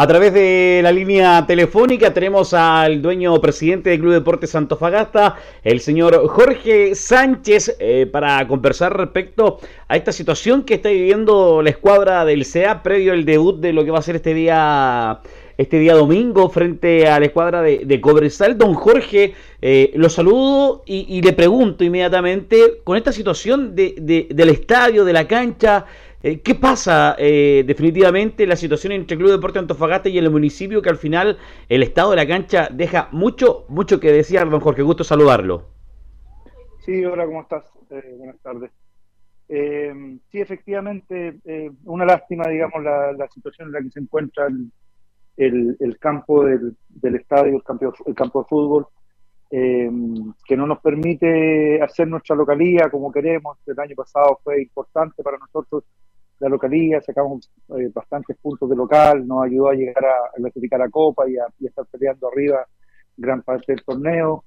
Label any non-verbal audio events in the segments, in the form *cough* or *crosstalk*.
A través de la línea telefónica tenemos al dueño presidente del Club Deportes Antofagasta, el señor Jorge Sánchez, eh, para conversar respecto a esta situación que está viviendo la escuadra del CEA previo al debut de lo que va a ser este día este día domingo frente a la escuadra de, Cobresal. Don Jorge, eh, lo saludo y, le pregunto inmediatamente, con esta situación del estadio, de la cancha, eh, ¿Qué pasa eh, definitivamente la situación entre el Club Deporte Antofagasta y el municipio que al final el estado de la cancha deja mucho, mucho que decir, don Jorge? Gusto saludarlo. Sí, hola, ¿cómo estás? Eh, buenas tardes. sí, efectivamente, una lástima, digamos, la, situación en la que se encuentra el, campo del, estadio, el campo, el campo de fútbol, que no nos permite hacer nuestra localía como queremos. El año pasado fue importante para nosotros la localía, sacamos eh, bastantes puntos de local, nos ayudó a llegar a, clasificar a Copa y a, estar peleando arriba gran parte del torneo.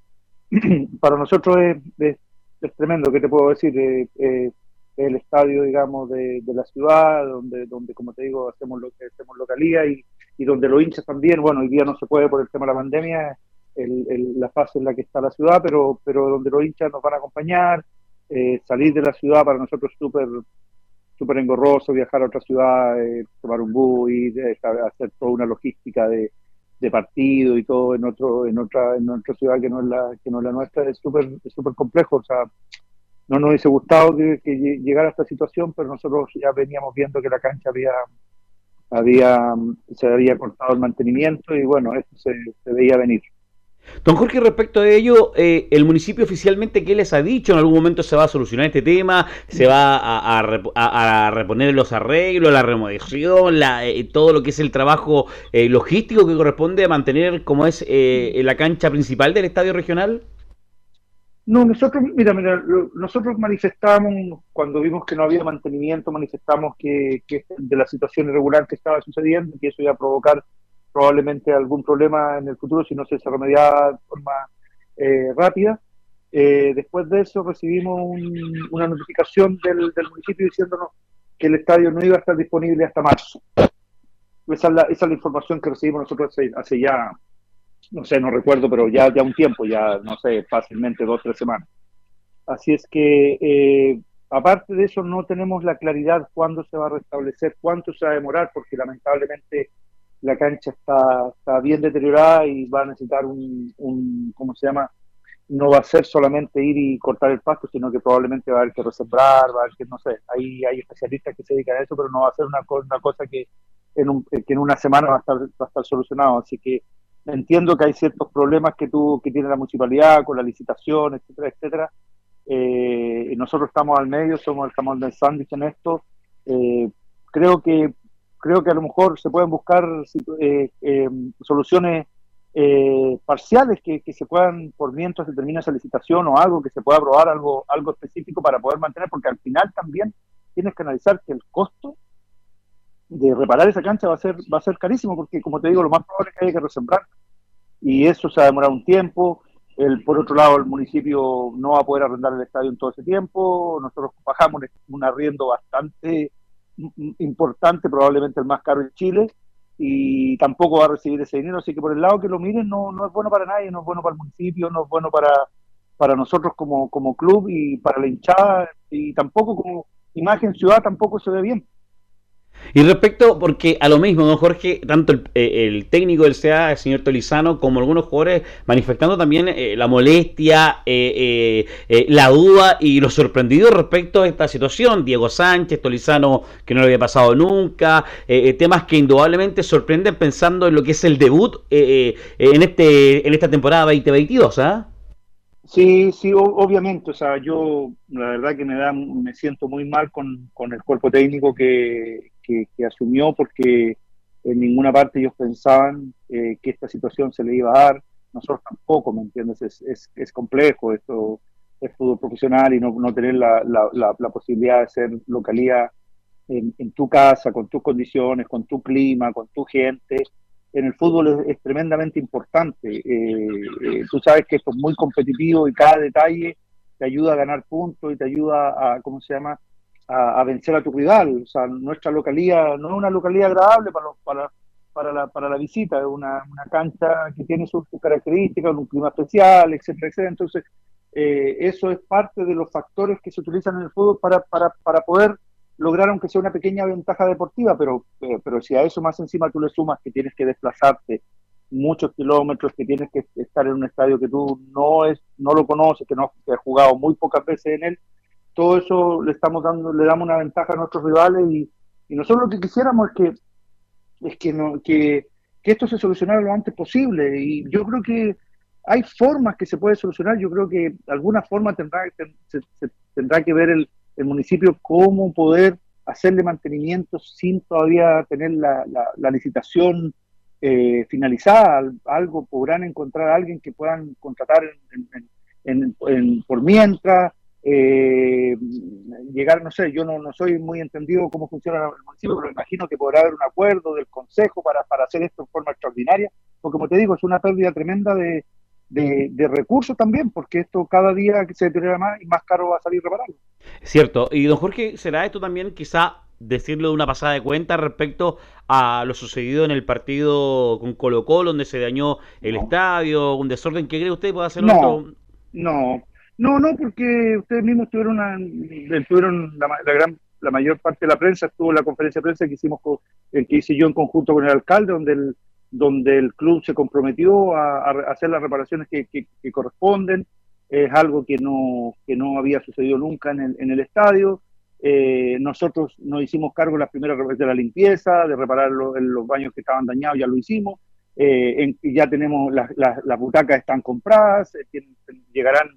*clears throat* Para nosotros es, tremendo, ¿qué te puedo decir? Eh, eh, el estadio, digamos, de, la ciudad, donde, donde, como te digo, hacemos lo hacemos localía y, y donde los hinchas también, bueno, hoy día no se puede por el tema de la pandemia, el, la fase en la que está la ciudad, pero, pero donde los hinchas nos van a acompañar, salir de la ciudad para nosotros es súper súper engorroso viajar a otra ciudad, eh, tomar un bus, ir, eh, hacer toda una logística de, partido y todo en otro en otra en otra ciudad que no es la que no es la nuestra es súper súper complejo. O sea no nos hubiese gustado que, llegara a esta situación pero nosotros ya veníamos viendo que la cancha había había se había cortado el mantenimiento y bueno esto se veía venir Don Jorge, respecto a ello, eh, ¿el municipio oficialmente qué les ha dicho? ¿En algún momento se va a solucionar este tema? ¿Se va a, reponer los arreglos, la remodelación, eh, todo lo que es el trabajo eh, logístico que corresponde a mantener como es la cancha principal del estadio regional? No, nosotros, mira, mira, nosotros manifestamos, cuando vimos que no había mantenimiento, manifestamos que, que de la situación irregular que estaba sucediendo, que eso iba a provocar probablemente algún problema en el futuro si no se remediaba de forma eh, rápida. Eh, después de eso recibimos una notificación del, municipio diciéndonos que el estadio no iba a estar disponible hasta marzo. Esa es la, información que recibimos nosotros hace, ya, no sé, no recuerdo, pero ya, ya un tiempo, ya no sé, fácilmente dos tres semanas. Así es que, eh, aparte de eso, no tenemos la claridad cuándo se va a restablecer, cuánto se va a demorar, porque lamentablemente la cancha está, está bien deteriorada y va a necesitar un, un, ¿cómo se llama? No va a ser solamente ir y cortar el pasto, sino que probablemente va a haber que resembrar, va a haber que, no sé, hay, hay especialistas que se dedican a eso, pero no va a ser una, una cosa que en, un, que en una semana va a, estar, va a estar solucionado. Así que entiendo que hay ciertos problemas que, tú, que tiene la municipalidad con la licitación, etcétera, etcétera. Eh, nosotros estamos al medio, somos el jamón del sándwich en esto. Eh, creo que creo que a lo mejor se pueden buscar eh, eh, soluciones eh, parciales que, se puedan, por mientras se termine esa licitación o algo, que se pueda aprobar algo, algo específico para poder mantener, porque al final también tienes que analizar que el costo de reparar esa cancha va a ser, va a ser carísimo, porque como te digo, lo más probable es que haya que resembrar. Y eso se va a demorar un tiempo. El, por otro lado, el municipio no va a poder arrendar el estadio en todo ese tiempo. Nosotros bajamos un arriendo bastante importante, probablemente el más caro en Chile, y tampoco va a recibir ese dinero. Así que por el lado que lo miren, no, no es bueno para nadie, no es bueno para el municipio, no es bueno para, para nosotros como, como club y para la hinchada, y tampoco como imagen ciudad tampoco se ve bien. Y respecto, porque a lo mismo, don Jorge, tanto el, eh, técnico del CA, el señor Tolizano, como algunos jugadores manifestando también eh, la molestia, eh, la duda y lo sorprendido respecto a esta situación. Diego Sánchez, Tolizano, que no lo había pasado nunca, temas que indudablemente sorprenden pensando en lo que es el debut en, este, en esta temporada 2022, ¿ah? Sí, sí, obviamente. O sea, yo la verdad que me da, me siento muy mal con, con el cuerpo técnico que, que, asumió porque en ninguna parte ellos pensaban eh, que esta situación se le iba a dar. Nosotros tampoco, ¿me entiendes? Es, complejo esto, es fútbol profesional y no, no tener la, la, la, posibilidad de ser localidad en, en, tu casa, con tus condiciones, con tu clima, con tu gente. En el fútbol es, tremendamente importante. Eh, eh, tú sabes que esto es muy competitivo y cada detalle te ayuda a ganar puntos y te ayuda a, ¿cómo se llama?, a, vencer a tu rival. O sea, nuestra localidad no es una localidad agradable para, para, para la, para la visita, es una, una cancha que tiene sus, características, un clima especial, etcétera, etcétera. Entonces, eh, eso es parte de los factores que se utilizan en el fútbol para, para, para poder lograr aunque sea una pequeña ventaja deportiva, pero, eh, pero si a eso más encima tú le sumas que tienes que desplazarte muchos kilómetros, que tienes que estar en un estadio que tú no es no lo conoces, que no has jugado muy pocas veces en él, todo eso le estamos dando, le damos una ventaja a nuestros rivales y, y nosotros lo que quisiéramos es que es que, no, que, esto se solucionara lo antes posible. Y yo creo que hay formas que se puede solucionar, yo creo que de alguna forma tendrá, se, tendrá que ver el, municipio cómo poder hacerle mantenimiento sin todavía tener la, la, licitación eh, finalizada, algo podrán encontrar a alguien que puedan contratar en, en, por mientras, eh, llegar, no sé, yo no, no soy muy entendido cómo funciona el municipio, pero imagino que podrá haber un acuerdo del consejo para, para hacer esto en forma extraordinaria, porque como te digo, es una pérdida tremenda de, de, recursos también, porque esto cada día se deteriora más y más caro va a salir repararlo. Cierto, y don Jorge, ¿será esto también quizá decirlo de una pasada de cuenta respecto a lo sucedido en el partido con Colo Colo, donde se dañó el estadio, un desorden ¿qué cree usted puede hacer no, No, no, no, porque ustedes mismos tuvieron, una, tuvieron la, gran, la mayor parte de la prensa, estuvo en la conferencia de prensa que hicimos con, que hice yo en conjunto con el alcalde, donde el, club se comprometió a, hacer las reparaciones que, corresponden. Es algo que no, que no había sucedido nunca en el, en estadio. Eh, nosotros nos hicimos cargo las primeras de la limpieza, de reparar los baños que estaban dañados, ya lo hicimos. Eh, ya tenemos las, las, butacas están compradas, eh, llegarán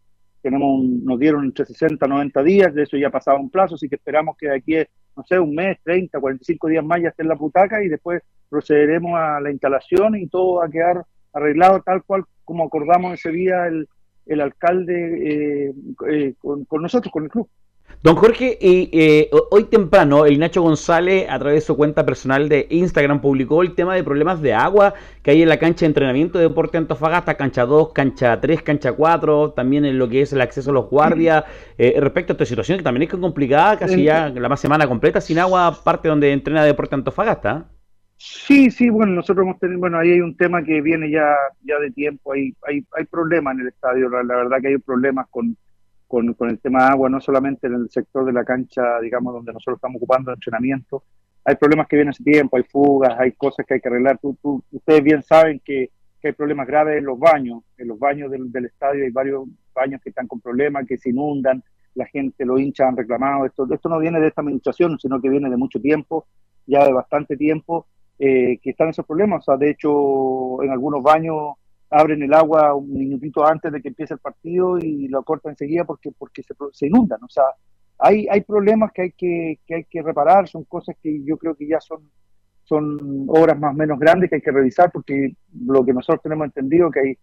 tenemos nos dieron entre 60 y 90 días, de eso ya pasaba un plazo, así que esperamos que de aquí, no sé, un mes, 30, 45 días más ya esté en la butaca y después procederemos a la instalación y todo va a quedar arreglado tal cual como acordamos ese día el, el alcalde eh, eh, con nosotros, con el club. Don Jorge, y, eh, hoy temprano el Nacho González a través de su cuenta personal de Instagram publicó el tema de problemas de agua que hay en la cancha de entrenamiento de Deporte Antofagasta, cancha 2, cancha 3, cancha 4, también en lo que es el acceso a los guardias. *clears throat* Eh, respecto a esta situación que también es complicada, casi ya la más semana completa sin agua, parte donde entrena Deporte Antofagasta. Sí, sí, bueno, nosotros hemos tenido, bueno, ahí hay un tema que viene ya, ya de tiempo, hay, hay, hay problemas en el estadio, la verdad que hay problemas con con, con, el tema de agua, no solamente en el sector de la cancha, digamos, donde nosotros estamos ocupando entrenamiento. Hay problemas que vienen hace tiempo, hay fugas, hay cosas que hay que arreglar. Tú, ustedes bien saben que, que, hay problemas graves en los baños. En los baños del, del, estadio hay varios baños que están con problemas, que se inundan, la gente, los hinchas han reclamado. Esto, esto no viene de esta administración, sino que viene de mucho tiempo, ya de bastante tiempo, eh, que están esos problemas. O sea, de hecho, en algunos baños abren el agua un minutito antes de que empiece el partido y lo cortan enseguida porque, porque se, se inundan. O sea, hay, hay problemas que hay que, que hay que reparar, son cosas que yo creo que ya son, son obras más o menos grandes que hay que revisar porque lo que nosotros tenemos entendido que hay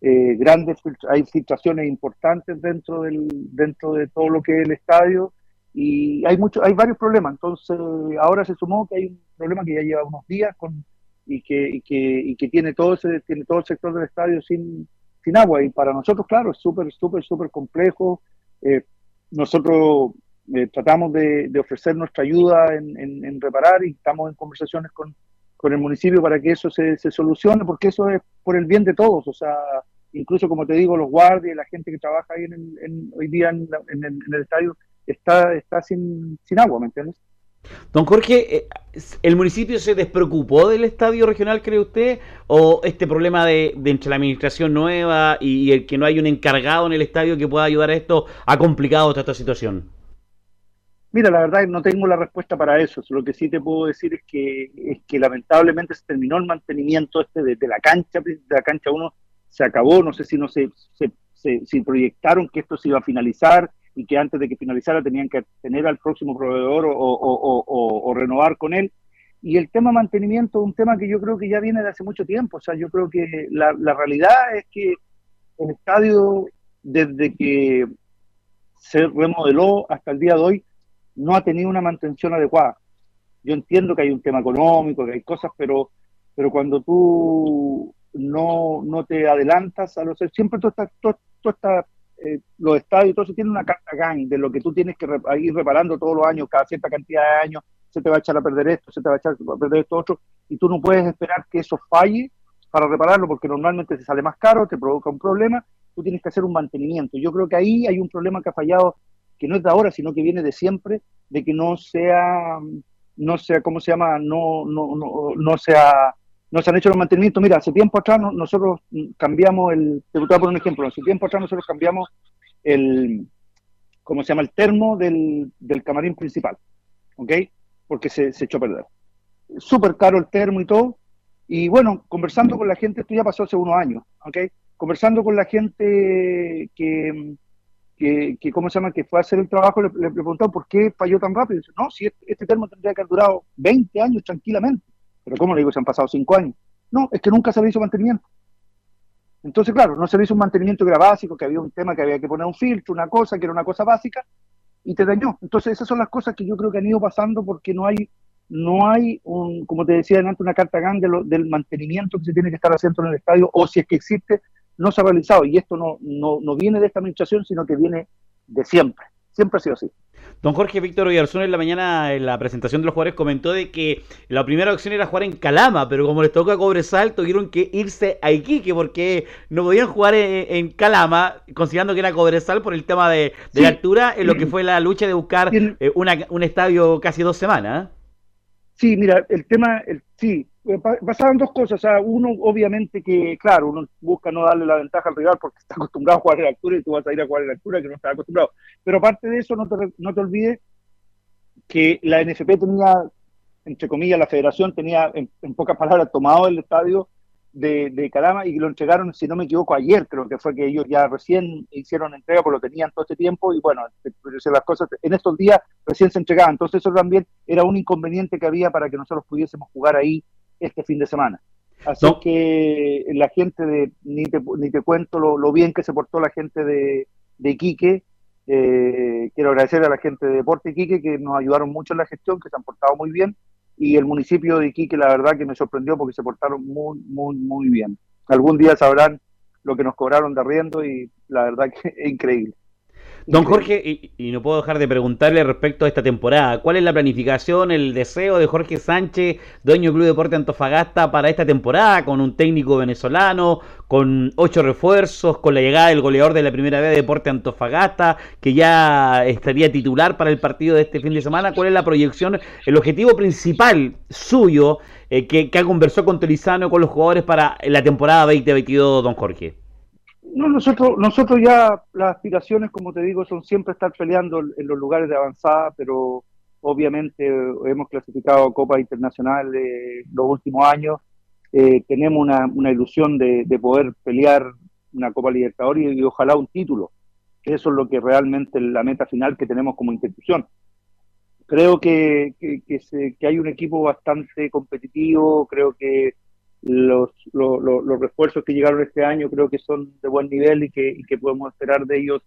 eh, grandes hay filtraciones importantes dentro del dentro de todo lo que es el estadio y hay mucho hay varios problemas entonces ahora se sumó que hay un problema que ya lleva unos días con y que, y que, y que tiene, todo ese, tiene todo el sector del estadio sin, sin agua. Y para nosotros, claro, es súper, súper, súper complejo. Eh, nosotros eh, tratamos de, ofrecer nuestra ayuda en, en, reparar y estamos en conversaciones con, con el municipio para que eso se, se, solucione, porque eso es por el bien de todos. O sea, incluso como te digo, los guardias, la gente que trabaja ahí en, hoy día en, el estadio está, está sin, sin agua, ¿me entiendes? Don Jorge, eh, ¿el municipio se despreocupó del estadio regional, cree usted? ¿O este problema de, entre la administración nueva y, el que no hay un encargado en el estadio que pueda ayudar a esto ha complicado toda esta situación? Mira, la verdad no tengo la respuesta para eso. Lo que sí te puedo decir es que, es que lamentablemente se terminó el mantenimiento este de, la cancha, de la cancha 1 se acabó, no sé si no se, se, proyectaron que esto se iba a finalizar, y que antes de que finalizara tenían que tener al próximo proveedor o, renovar con él. Y el tema mantenimiento es un tema que yo creo que ya viene de hace mucho tiempo. O sea, yo creo que la, realidad es que el estadio, desde que se remodeló hasta el día de hoy, no ha tenido una mantención adecuada. Yo entiendo que hay un tema económico, que hay cosas, pero, pero cuando tú no, no te adelantas a los... Siempre tú estás eh, los estadios, todo eso tiene una carga de lo que tú tienes que ir reparando todos los años, cada cierta cantidad de años, se te va a echar a perder esto, se te va a echar a perder esto otro, y tú no puedes esperar que eso falle para repararlo, porque normalmente te sale más caro, te provoca un problema, tú tienes que hacer un mantenimiento. Yo creo que ahí hay un problema que ha fallado, que no es de ahora, sino que viene de siempre, de que no sea, no sea, ¿cómo se llama? No, no, no, no sea, no se han hecho los mantenimientos. Mira, hace tiempo atrás nosotros cambiamos el, te voy a poner un ejemplo, hace tiempo atrás nosotros cambiamos el, ¿cómo se llama? El termo del, del camarín principal, ¿ok? Porque se, se echó a perder. Súper caro el termo y todo, y bueno, conversando con la gente, esto ya pasó hace unos años, ¿ok? Conversando con la gente que, que, ¿cómo se llama?, que fue a hacer el trabajo, le, le preguntó por qué falló tan rápido. dice, no, si este, este, termo tendría que haber durado 20 años tranquilamente. Pero ¿cómo le digo? Se han pasado 5 años. No, es que nunca se le hizo mantenimiento. Entonces, claro, no se le hizo un mantenimiento que era básico, que había un tema que había que poner un filtro, una cosa, que era una cosa básica, y te dañó. Entonces, esas son las cosas que yo creo que han ido pasando porque no hay no hay, un, como te decía antes, una carta grande del mantenimiento que se tiene que estar haciendo en el estadio, o si es que existe, no se ha realizado. Y esto no, no, no viene de esta administración, sino que viene de siempre. Siempre ha sido así. Don Jorge Víctor Oyarzún en la mañana, en la presentación de los jugadores, comentó de que la primera opción era jugar en Calama, pero como les tocó a Cobresal, tuvieron que irse a Iquique porque no podían jugar en, Calama, considerando que era Cobresal por el tema de, la altura, en lo que fue la lucha de buscar eh, un estadio casi dos semanas. Sí, mira, el tema, el, sí, eh, pasaban dos cosas. O sea, uno, obviamente que, claro, uno busca no darle la ventaja al rival porque está acostumbrado a jugar en altura y tú vas a ir a jugar en altura que no está acostumbrado. Pero aparte de eso, no te, no te olvides que la NFP tenía, entre comillas, la federación tenía, en, en pocas palabras, tomado el estadio de, de Calama y lo entregaron, si no me equivoco, ayer, creo que fue que ellos ya recién hicieron entrega, porque lo tenían todo este tiempo y bueno, las cosas en estos días recién se entregaban. Entonces eso también era un inconveniente que había para que nosotros pudiésemos jugar ahí este fin de semana. Así que la gente de, ni te, ni te cuento lo, bien que se portó la gente de, de Iquique, eh, quiero agradecer a la gente de Deporte Iquique que nos ayudaron mucho en la gestión, que se han portado muy bien y el municipio de Iquique la verdad que me sorprendió porque se portaron muy, muy, muy bien. Algún día sabrán lo que nos cobraron de arriendo y la verdad que *laughs* es increíble. Don Jorge, y, no puedo dejar de preguntarle respecto a esta temporada, ¿cuál es la planificación, el deseo de Jorge Sánchez, dueño del Club Deporte Antofagasta, para esta temporada, con un técnico venezolano, con ocho refuerzos, con la llegada del goleador de la primera vez de Deporte Antofagasta, que ya estaría titular para el partido de este fin de semana? ¿Cuál es la proyección, el objetivo principal suyo eh, que, que ha conversado con Tolizano, con los jugadores para la temporada 2022, don Jorge? No, nosotros, nosotros ya las aspiraciones, como te digo, son siempre estar peleando en los lugares de avanzada, pero obviamente hemos clasificado a Copa Internacional los últimos años. Eh, tenemos una, una ilusión de, poder pelear una Copa Libertadores y, ojalá un título. Eso es lo que realmente es la meta final que tenemos como institución. Creo que, que, que hay un equipo bastante competitivo, creo que los, los, refuerzos que llegaron este año creo que son de buen nivel y que, que podemos esperar de ellos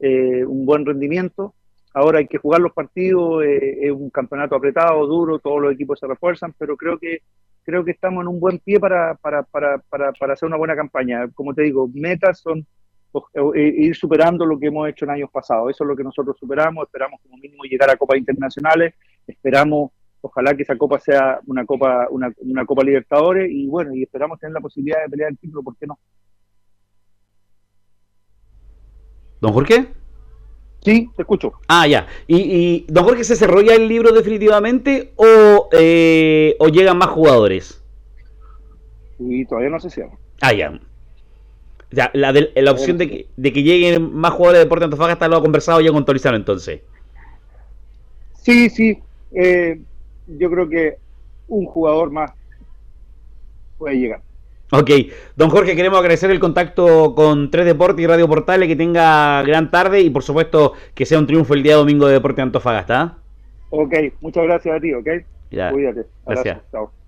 eh, un buen rendimiento. Ahora hay que jugar los partidos, eh, es un campeonato apretado, duro, todos los equipos se refuerzan, pero creo que creo que estamos en un buen pie para, para, para, para, para hacer una buena campaña. Como te digo, metas son eh, ir superando lo que hemos hecho en años pasados. Eso es lo que nosotros superamos, esperamos como mínimo llegar a copas internacionales, esperamos Ojalá que esa copa sea una copa, una, una copa Libertadores y bueno, y esperamos tener la posibilidad de pelear el título, ¿por qué no? ¿Don Jorge? Sí, te escucho. Ah, ya. ¿Y, y don Jorge se cerró ya el libro definitivamente o, eh, o llegan más jugadores? Y todavía no se cierra. Ah, ya. Ya, la, de, la opción de que, de que lleguen más jugadores de Deporte Antofagasta lo ha conversado ya con Torizano entonces. Sí, sí. Eh, yo creo que un jugador más puede llegar. Ok, don Jorge, queremos agradecer el contacto con Tres Deportes y Radio Portales, que tenga gran tarde y por supuesto que sea un triunfo el día domingo de Deporte Antofagasta. Ok, muchas gracias a ti, ok. Cuídate. Gracias. Chao.